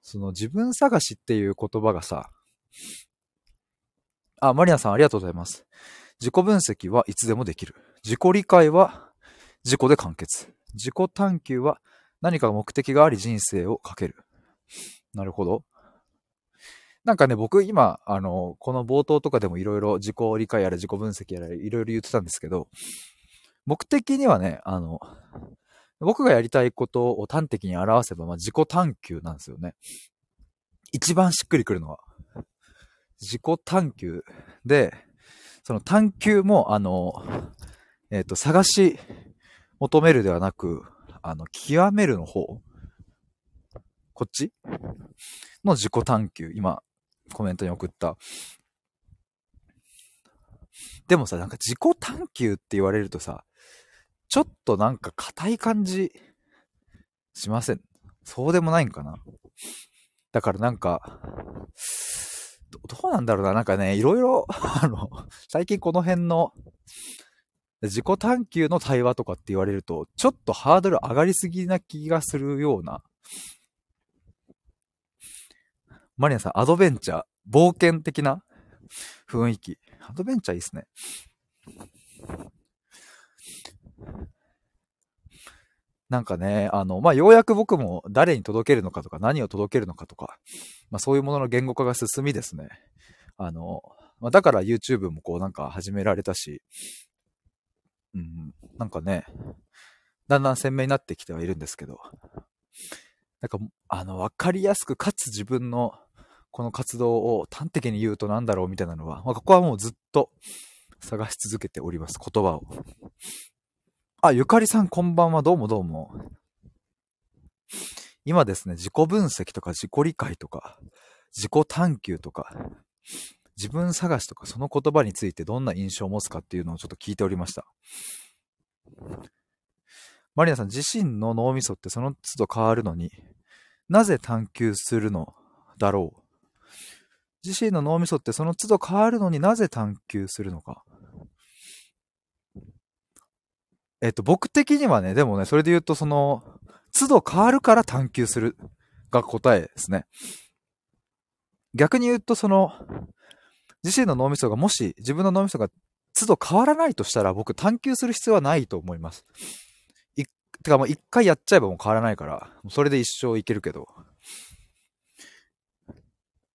その自分探しっていう言葉がさ、あ、マリアさんありがとうございます。自己分析はいつでもできる。自己理解は自己で完結。自己探求は何か目的があり人生をかける。なるほど。なんかね、僕今、あの、この冒頭とかでもいろいろ自己理解やら自己分析やらいろいろ言ってたんですけど、目的にはね、あの、僕がやりたいことを端的に表せば、まあ、自己探求なんですよね。一番しっくりくるのは。自己探求で、その探求も、あの、えっ、ー、と、探し求めるではなく、あの、極めるの方。こっち？の自己探求。今、コメントに送った。でもさ、なんか自己探求って言われるとさ、ちょっとなんか硬い感じしません？そうでもないんかな？だからなんか、どうなんだろうな？なんかね、いろいろ、あの、最近この辺の自己探求の対話とかって言われると、ちょっとハードル上がりすぎな気がするような。マリアさん、アドベンチャー、冒険的な雰囲気。アドベンチャーいいっすね。なんかね、あの、まあ、ようやく僕も誰に届けるのかとか、何を届けるのかとか、まあ、そういうものの言語化が進みですね。あの、まあ、だから YouTube もこうなんか始められたし、うん、なんかね、だんだん鮮明になってきてはいるんですけど、なんか、あの、わかりやすく、かつ自分のこの活動を端的に言うと何だろうみたいなのは、まあ、ここはもうずっと探し続けております、言葉を。あ、ゆかりさんこんばんは、どうもどうも。今ですね、自己分析とか自己理解とか、自己探求とか、自分探しとかその言葉についてどんな印象を持つかっていうのをちょっと聞いておりました。マリナさん自身の脳みそってその都度変わるのになぜ探求するのだろう？自身の脳みそってその都度変わるのになぜ探求するのか？えっと、僕的にはね、でもね、それで言うと、その、都度変わるから探求するが答えですね。逆に言うと、その、自身の脳みそがもし、自分の脳みそが都度変わらないとしたら僕探求する必要はないと思います。いっ、てかもう一回やっちゃえばもう変わらないから、それで一生いけるけど。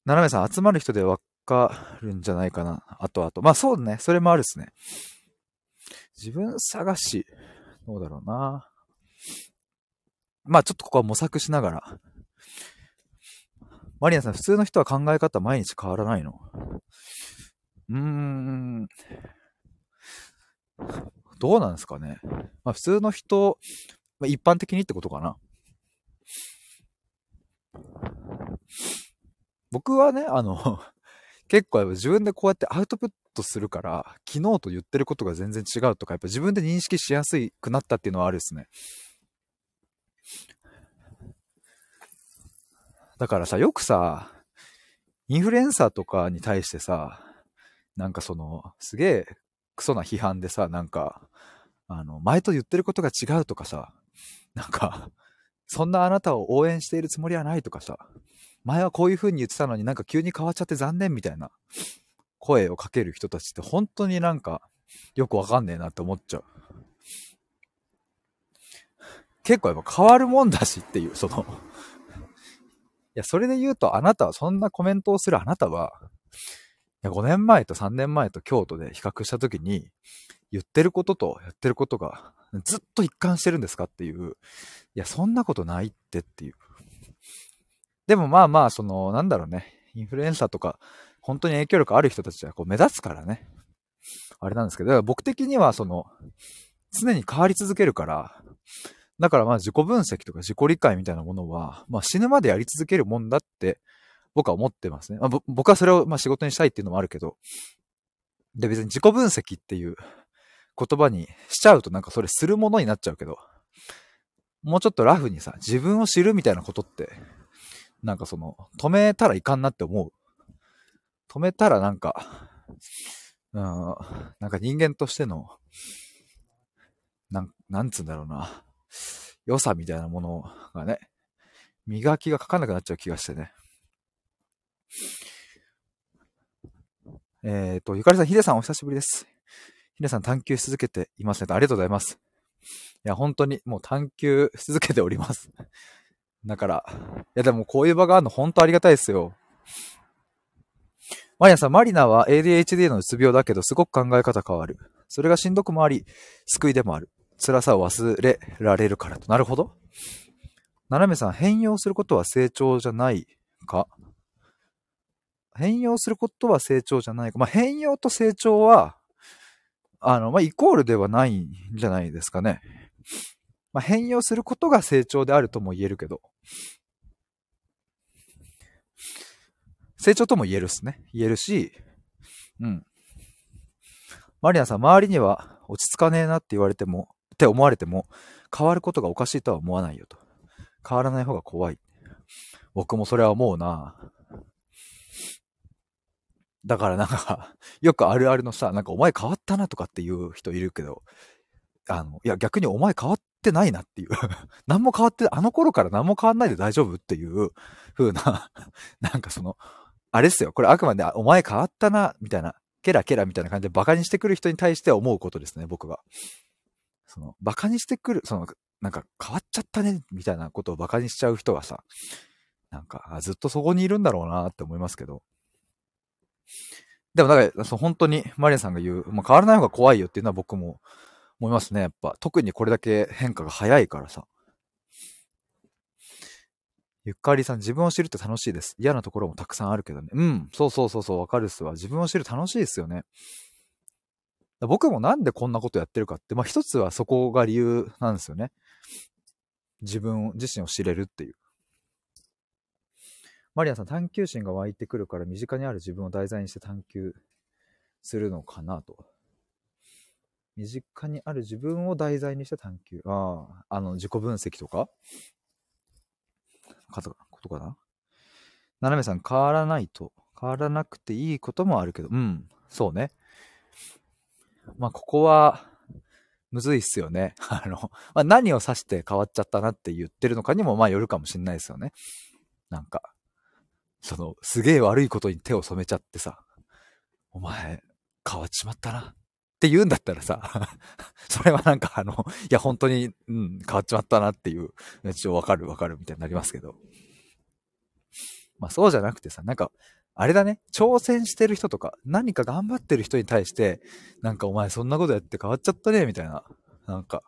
斜めさん、集まる人でわかるんじゃないかな。あとあと。まあそうね。それもあるっすね。自分探し。どうだろうな。まあちょっとここは模索しながら。マリアさん、普通の人は考え方毎日変わらないの？うーん。どうなんですかね。まあ普通の人、まあ、一般的にってことかな。僕はね、あの 結構やっぱ自分でこうやってアウトプットするから、昨日と言ってることが全然違うとか、やっぱ自分で認識しやすくなったっていうのはあるですね。だからさ、よくさ、インフルエンサーとかに対してさ、なんかその、すげえクソな批判でさ、なんか、あの、前と言ってることが違うとかさ、なんか、そんなあなたを応援しているつもりはないとかさ、前はこういう風に言ってたのになんか急に変わっちゃって残念みたいな声をかける人たちって本当になんかよくわかんねえなって思っちゃう。結構やっぱ変わるもんだしっていう、そのいや、それで言うとあなたはそんなコメントをするあなたは、いや5年前と3年前と京都で比較した時に、言ってることとやってることがずっと一貫してるんですかっていう、いや、そんなことないってっていう。でもまあまあ、その、なんだろうね。インフルエンサーとか、本当に影響力ある人たちはこう目立つからね。あれなんですけど、僕的にはその、常に変わり続けるから、だからまあ自己分析とか自己理解みたいなものは、まあ死ぬまでやり続けるもんだって僕は思ってますね。まあ、僕はそれをまあ仕事にしたいっていうのもあるけど、で別に自己分析っていう言葉にしちゃうとなんかそれするものになっちゃうけど、もうちょっとラフにさ、自分を知るみたいなことってなんかその、止めたらいかんなって思う。止めたらなんか、うん、なんか人間としての、なん、なんつうんだろうな、良さみたいなものがね、磨きがかかんなくなっちゃう気がしてね。えっ、ー、と、ゆかりさん、ヒデさんお久しぶりです。ヒデさん探求し続けていますね。ありがとうございます。いや、本当にもう探求し続けております。だから、いやでもこういう場があるの本当ありがたいですよ。マリアさん、マリナは ADHD のうつ病だけど、すごく考え方変わる。それがしんどくもあり、救いでもある。辛さを忘れられるからと。なるほど。斜めさん、変容することは成長じゃないか？変容することは成長じゃないか。まあ、変容と成長は、あの、まあ、イコールではないんじゃないですかね。まあ、変容することが成長であるとも言えるけど、成長とも言えるっすね。言えるし、うん。マリアさん、周りには落ち着かねえなって言われても、って思われても、変わることがおかしいとは思わないよと。変わらない方が怖い。僕もそれは思うな。だからなんか、よくあるあるのさ、なんかお前変わったなとかっていう人いるけど、あの、いや逆にお前変わってないなっていう 何も変わって、あの頃から何も変わんないで大丈夫っていう風ななんかその、あれですよ。これあくまで、お前変わったな、みたいな、ケラケラみたいな感じで馬鹿にしてくる人に対して思うことですね、僕が。その、馬鹿にしてくる、その、なんか変わっちゃったね、みたいなことを馬鹿にしちゃう人はさ、なんか、ずっとそこにいるんだろうなって思いますけど。でも、だか、そ本当にマリアさんが言う、まあ、変わらない方が怖いよっていうのは僕も思いますね、やっぱ。特にこれだけ変化が早いからさ。ゆっかりさん、自分を知るって楽しいです。嫌なところもたくさんあるけどね。うん、そうそうそうそう、わかるっすわ。自分を知る楽しいですよね。僕もなんでこんなことやってるかって、まあ一つはそこが理由なんですよね。自分自身を知れるっていう。マリアさん、探求心が湧いてくるから身近にある自分を題材にして探求するのかなと。身近にある自分を題材にした探求。ああ、あの、自己分析とか？かとことかな？斜めさん、変わらないと。変わらなくていいこともあるけど、うん、そうね。まあ、ここは、むずいっすよね。あの、まあ、何を指して変わっちゃったなって言ってるのかにも、まあ、よるかもしんないですよね。なんか、その、すげえ悪いことに手を染めちゃってさ、お前、変わっちまったな。って言うんだったらさ、それはなんかあの、いや本当に、うん、変わっちまったなっていう、一応わかるわかるみたいになりますけど。まあそうじゃなくてさ、なんか、あれだね、挑戦してる人とか、何か頑張ってる人に対して、なんかお前そんなことやって変わっちゃったね、みたいな。なんか、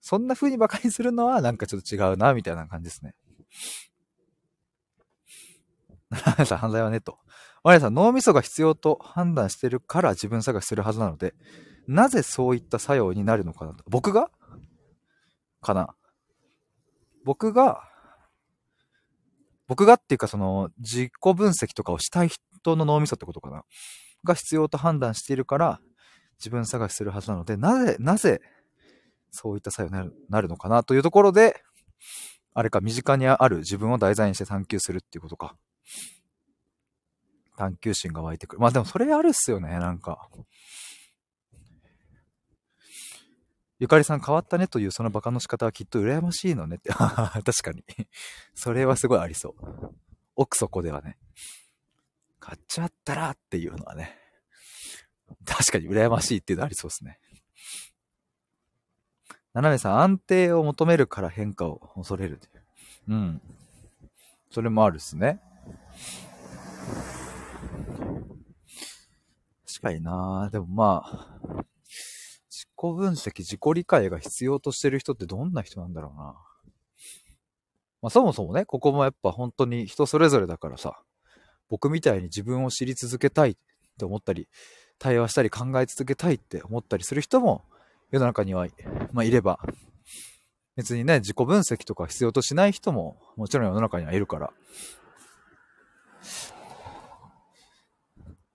そんな風に馬鹿にするのはなんかちょっと違うな、みたいな感じですね。さん、犯罪はね、と。我々さん、脳みそが必要と判断してるから自分探しするはずなので、なぜそういった作用になるのかなと。僕が？かな僕が僕がっていうかその自己分析とかをしたい人の脳みそってことかなが必要と判断しているから自分探しするはずなので、なぜ、なぜそういった作用になるのかな？というところで、あれか身近にある自分を題材にして探求するっていうことか。探求心が湧いてくる。まあでもそれあるっすよね、なんか。ゆかりさん変わったねというそのバカの仕方はきっと羨ましいのねって。確かに。それはすごいありそう。奥底ではね。買っちゃったらっていうのはね。確かに羨ましいっていうのありそうですね。斜めさん、安定を求めるから変化を恐れる。うん。それもあるっすね。確かになでもまあ、己分析、自己理解が必要としてる人ってどんな人なんだろうな。まあそもそもね、ここもやっぱ本当に人それぞれだからさ、僕みたいに自分を知り続けたいって思ったり、対話したり考え続けたいって思ったりする人も世の中には、まあ、いれば、別にね、自己分析とか必要としない人ももちろん世の中にはいるから、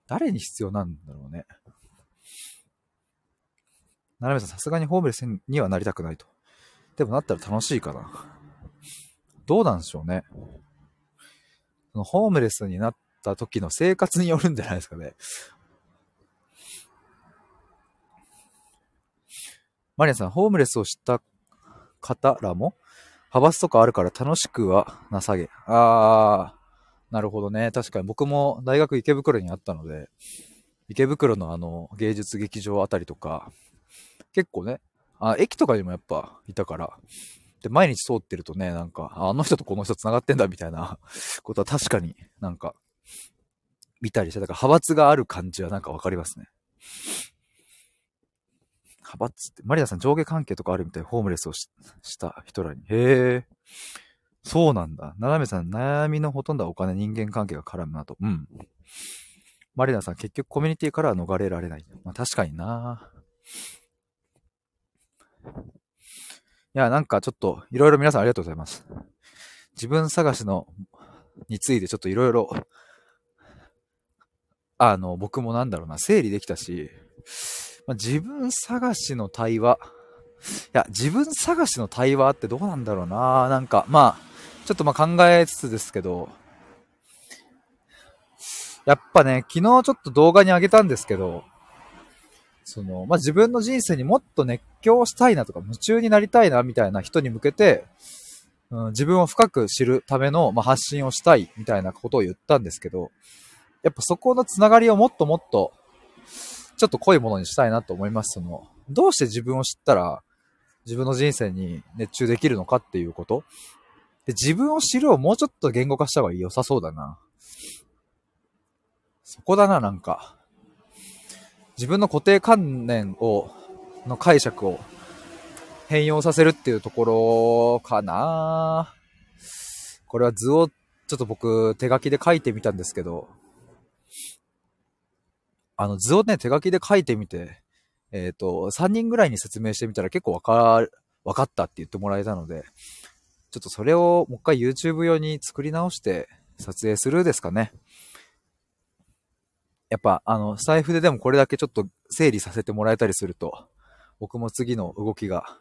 誰に必要なんだろうね。なめさん、さすがにホームレスにはなりたくないと。でもなったら楽しいかな。どうなんでしょうね。そのホームレスになった時の生活によるんじゃないですかね。マリアさん、ホームレスをした方らも、派閥とかあるから楽しくはなさげ。あー、なるほどね。確かに僕も大学池袋にあったので、池袋のあの芸術劇場あたりとか、結構ね、あ、駅とかにもやっぱいたから、で、毎日通ってるとね、なんか、あの人とこの人繋がってんだみたいな ことは確かになんか、見たりして、だから派閥がある感じはなんかわかりますね。派閥って、マリアさん上下関係とかあるみたい、ホームレスをした人らに。へえ。そうなんだ。ななめさん、悩みのほとんどはお金、人間関係が絡むなと。うん。マリナさん、結局コミュニティからは逃れられない。まあ確かにな。いや、なんかちょっと、いろいろ皆さんありがとうございます。自分探しの、についてちょっといろいろ、あの、僕もなんだろうな、整理できたし、まあ、自分探しの対話、いや、自分探しの対話ってどうなんだろうな、なんか、まあ、ちょっとまあ考えつつですけど、やっぱね、昨日ちょっと動画に上げたんですけど、その、まあ、自分の人生にもっと熱狂したいなとか、夢中になりたいなみたいな人に向けて、うん、自分を深く知るための、まあ、発信をしたいみたいなことを言ったんですけど、やっぱそこのつながりをもっともっと、ちょっと濃いものにしたいなと思います。その、どうして自分を知ったら、自分の人生に熱中できるのかっていうこと？で、自分を知るをもうちょっと言語化した方が良さそうだな。そこだな、なんか。自分の固定観念を、の解釈を変容させるっていうところかなこれは図をちょっと僕手書きで書いてみたんですけど、あの図をね、手書きで書いてみて、えっ、ー、と、3人ぐらいに説明してみたら結構わかる、わかったって言ってもらえたので、ちょっとそれをもう一回 YouTube 用に作り直して撮影するですかね。やっぱ、あの、財布ででもこれだけちょっと整理させてもらえたりすると、僕も次の動きが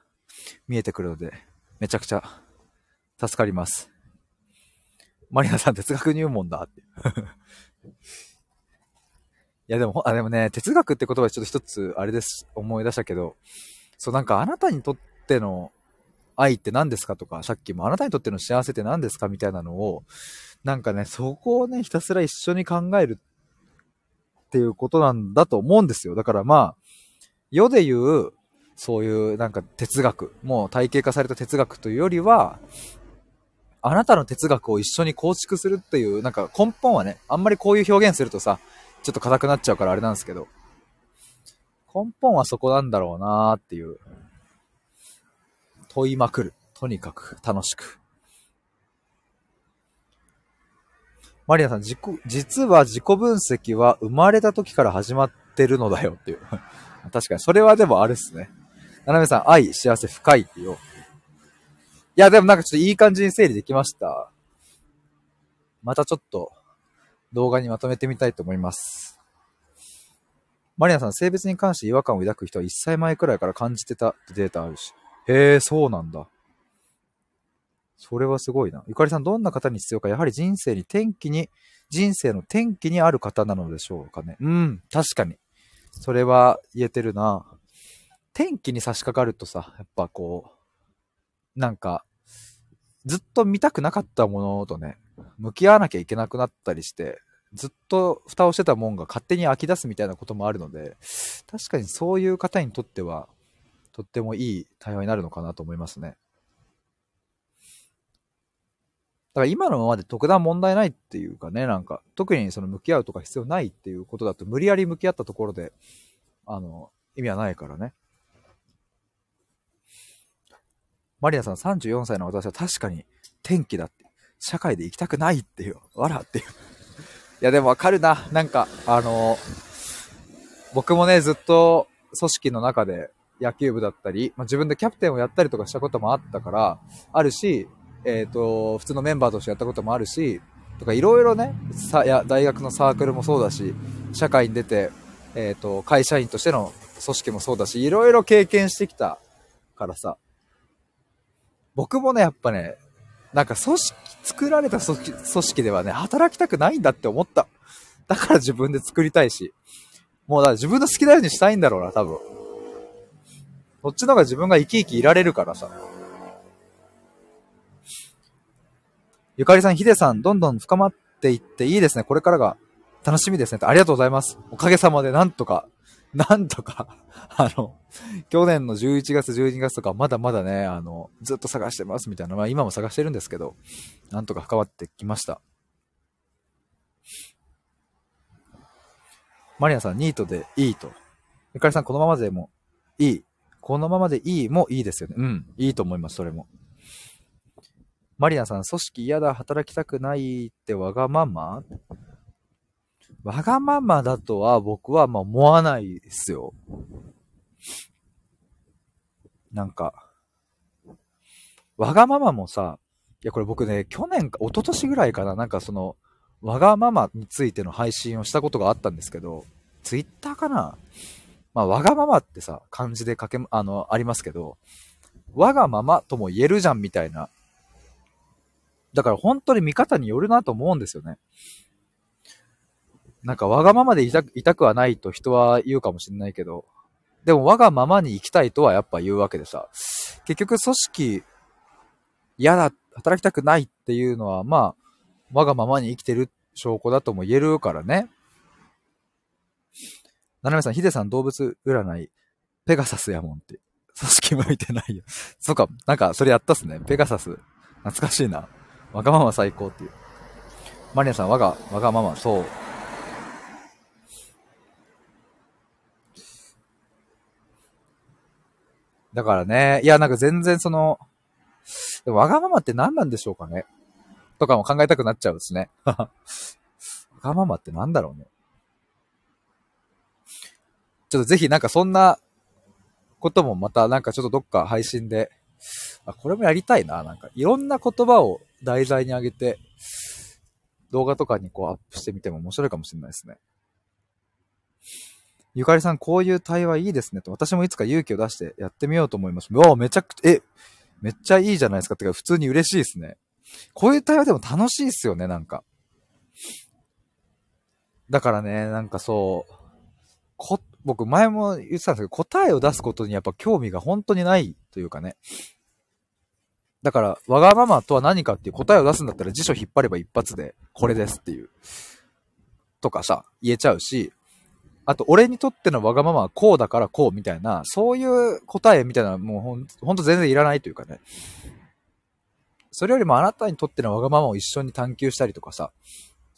見えてくるので、めちゃくちゃ助かります。マリナさん哲学入門だって。いやでも、あ、でもね、哲学って言葉でちょっと一つ、あれです、思い出したけど、そうなんかあなたにとっての愛って何ですかとか、さっきもあなたにとっての幸せって何ですかみたいなのを、なんかね、そこをね、ひたすら一緒に考えるっていうことなんだと思うんですよ。だからまあ、世で言う、そういうなんか哲学、もう体系化された哲学というよりは、あなたの哲学を一緒に構築するっていう、なんか根本はね、あんまりこういう表現するとさ、ちょっと硬くなっちゃうからあれなんですけど、根本はそこなんだろうなーっていう。問いまくる。とにかく楽しく。マリアさん、自己、実は自己分析は生まれた時から始まってるのだよっていう。確かに、それはでもあれっすね。ななめさん、愛、幸せ、深いってよ。いや、でもなんかちょっといい感じに整理できました。またちょっと動画にまとめてみたいと思います。マリアさん、性別に関して違和感を抱く人は1歳前くらいから感じてたってデータあるし。へえ、そうなんだ。それはすごいな。ゆかりさん、どんな方に必要か、やはり人生に転機に、人生の転機にある方なのでしょうかね。うん、確かに。それは言えてるな。転機に差し掛かるとさ、やっぱこう、なんか、ずっと見たくなかったものとね、向き合わなきゃいけなくなったりして、ずっと蓋をしてたもんが勝手に飽き出すみたいなこともあるので、確かにそういう方にとっては、とってもいい対話になるのかなと思いますね。だから今のままで特段問題ないっていうかね、なんか、特にその向き合うとか必要ないっていうことだと、無理やり向き合ったところで、あの、意味はないからね。マリアさん34歳の私は確かに天気だって、社会で行きたくないっていう、わらっていう。いやでもわかるな。なんか、あの、僕もね、ずっと組織の中で野球部だったり、まあ、自分でキャプテンをやったりとかしたこともあったから、あるし、えっ、ー、と、普通のメンバーとしてやったこともあるし、とかいろいろね、さ、や、大学のサークルもそうだし、社会に出て、えっ、ー、と、会社員としての組織もそうだし、いろいろ経験してきたからさ、僕もね、やっぱね、なんか組織、作られた組織ではね、働きたくないんだって思った。だから自分で作りたいし、もうだから自分の好きなようにしたいんだろうな、多分。そっちの方が自分が生き生きいられるからさ。ゆかりさん、ひでさん、どんどん深まっていっていいですね。これからが楽しみですね。ありがとうございます。おかげさまでなんとか、なんとか、あの、去年の11月、12月とか、まだまだね、あの、ずっと探してますみたいな、まあ今も探してるんですけど、なんとか深まってきました。マリアさん、ニートでいいと。ゆかりさん、このままでもいい。このままでいいもいいですよね。うん、いいと思います、それも。マリナさん、組織嫌だ、働きたくないってわがまま？わがままだとは僕はまあ思わないですよ。なんか、わがままもさ、いやこれ僕ね、去年か、一昨年ぐらいかな、なんかその、わがままについての配信をしたことがあったんですけど、ツイッターかな？まあ、わがままってさ、漢字で書け、あの、ありますけど、わがままとも言えるじゃんみたいなだから本当に見方によるなと思うんですよね。なんかわがままでいたいたくはないと人は言うかもしれないけど、でもわがままに生きたいとはやっぱ言うわけでさ、結局組織嫌だ、働きたくないっていうのは、まあ、わがままに生きてる証拠だとも言えるからね。ななめさん、ヒデさん動物占い、ペガサスやもんって。組織向いてないよ。そうか、なんかそれやったっすね。ペガサス。懐かしいな。わがまま最高っていう。マリアさん、わが、わがまま、そう。だからね、いや、なんか全然その、わがままって何なんでしょうかねとかも考えたくなっちゃうんですね。わがままって何だろうね。ちょっとぜひなんかそんなこともまたなんかちょっとどっか配信で、あ、これもやりたいな。なんかいろんな言葉を題材に上げて、動画とかにこうアップしてみても面白いかもしれないですね。ゆかりさん、こういう対話いいですねと。私もいつか勇気を出してやってみようと思います。うわめちゃくちゃ、え、めっちゃいいじゃないですか。ってか、普通に嬉しいですね。こういう対話でも楽しいっすよね、なんか。だからね、なんかそう、こ、僕前も言ってたんですけど、答えを出すことにやっぱ興味が本当にないというかね。だから、わがままとは何かっていう答えを出すんだったら辞書引っ張れば一発で、これですっていう。とかさ、言えちゃうし、あと、俺にとってのわがままはこうだからこうみたいな、そういう答えみたいなもうほんほんと全然いらないというかね。それよりもあなたにとってのわがままを一緒に探求したりとかさ、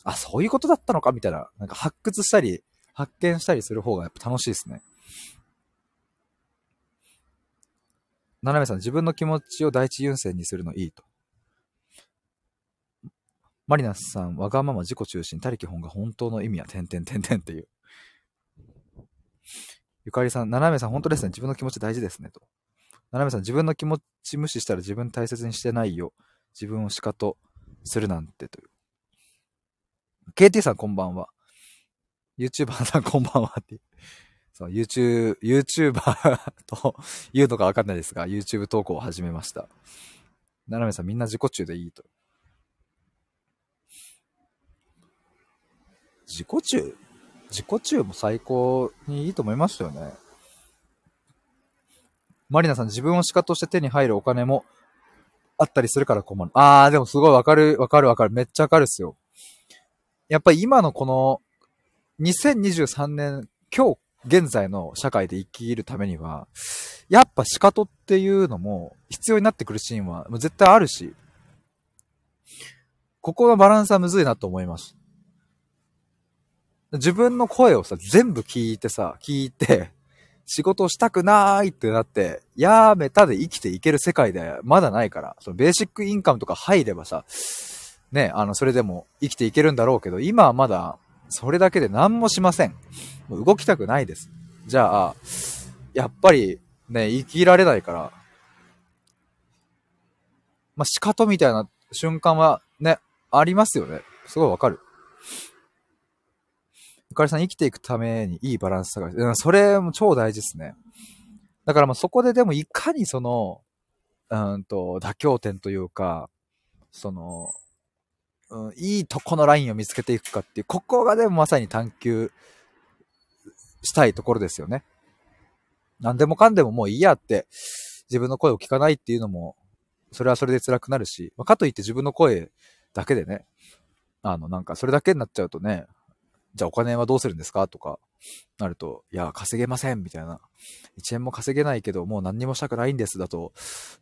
あ、そういうことだったのかみたいな、なんか発掘したり、発見したりする方がやっぱ楽しいですね。ななめさん、自分の気持ちを第一優先にするのいいと。マリナスさん、わがまま自己中心、他力本が本当の意味は、点々点々っていう。ゆかりさん、ななめさん、本当ですね。自分の気持ち大事ですね。と。ななめさん、自分の気持ち無視したら自分大切にしてないよ。自分をしかとするなんてという。KT さん、こんばんは。YouTuber さん、こんばんはっていう。そう、YouTube、YouTuber というのかわかんないですが、YouTube 投稿を始めました。ななめさん、みんな自己中でいいと。自己中？自己中も最高にいいと思いますよね。マリナさん、自分をシカとして手に入るお金もあったりするから困る。あー、でもすごいわかる、わかるわかる。めっちゃわかるっすよ。やっぱり今のこの、2023年、今日現在の社会で生きるためには、やっぱ仕方っていうのも必要になってくるシーンは絶対あるし、ここのバランスはむずいなと思います。自分の声をさ、全部聞いてさ、聞いて、仕事をしたくないってなって、やめたで生きていける世界でまだないから、そのベーシックインカムとか入ればさ、ね、あの、それでも生きていけるんだろうけど、今はまだ、それだけで何もしません。もう動きたくないです。じゃあ、やっぱり、ね、生きられないから、まあ、仕方みたいな瞬間はね、ありますよね。すごいわかる。ゆかりさん生きていくためにいいバランス探し。それも超大事ですね。だからまあそこででもいかにその、うんと、妥協点というか、その、うん、いいとこのラインを見つけていくかっていう、ここがでもまさに探求したいところですよね。何でもかんでももういいやって、自分の声を聞かないっていうのも、それはそれで辛くなるし、まあ、かといって自分の声だけでね、あの、なんかそれだけになっちゃうとね、じゃあお金はどうするんですかとか、なると、いや、稼げませんみたいな。1円も稼げないけど、もう何にもしたくないんですだと、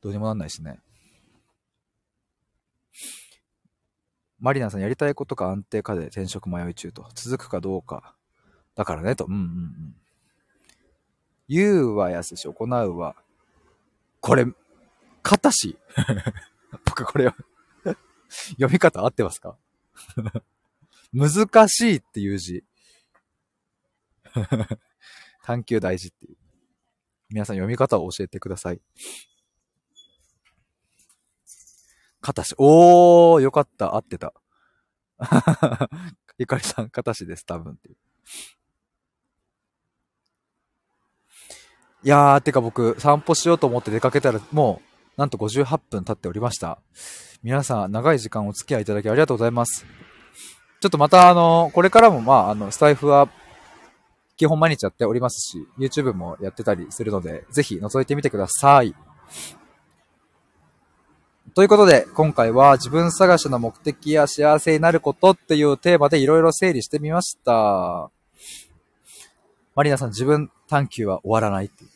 どうにもなんないしね。マリナさんやりたいことか安定かで転職迷い中と。続くかどうか。だからね、と。うんうんうん。言うはやすし、行うは。これ、かたし。僕これ 読み方合ってますか？難しいっていう字。探求大事っていう。皆さん読み方を教えてください。かたし。おー、よかった。合ってた。ゆかりさん、かたしです、多分っていう。いやー、てか僕、散歩しようと思って出かけたら、もう、なんと58分経っておりました。皆さん、長い時間お付き合いいただきありがとうございます。ちょっとまた、あの、これからも、まあ、あの、スタイフは、基本毎日やっておりますし、YouTube もやってたりするので、ぜひ覗いてみてください。ということで、今回は自分探しの目的や幸せになることっていうテーマでいろいろ整理してみました。マリナさん、自分探求は終わらないっていう。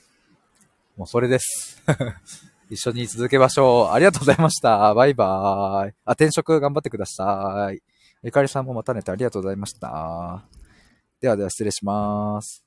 もうそれです。一緒に続けましょう。ありがとうございました。バイバーイ。あ、転職頑張ってください。ゆかりさんもまたねてありがとうございました。ではでは失礼します。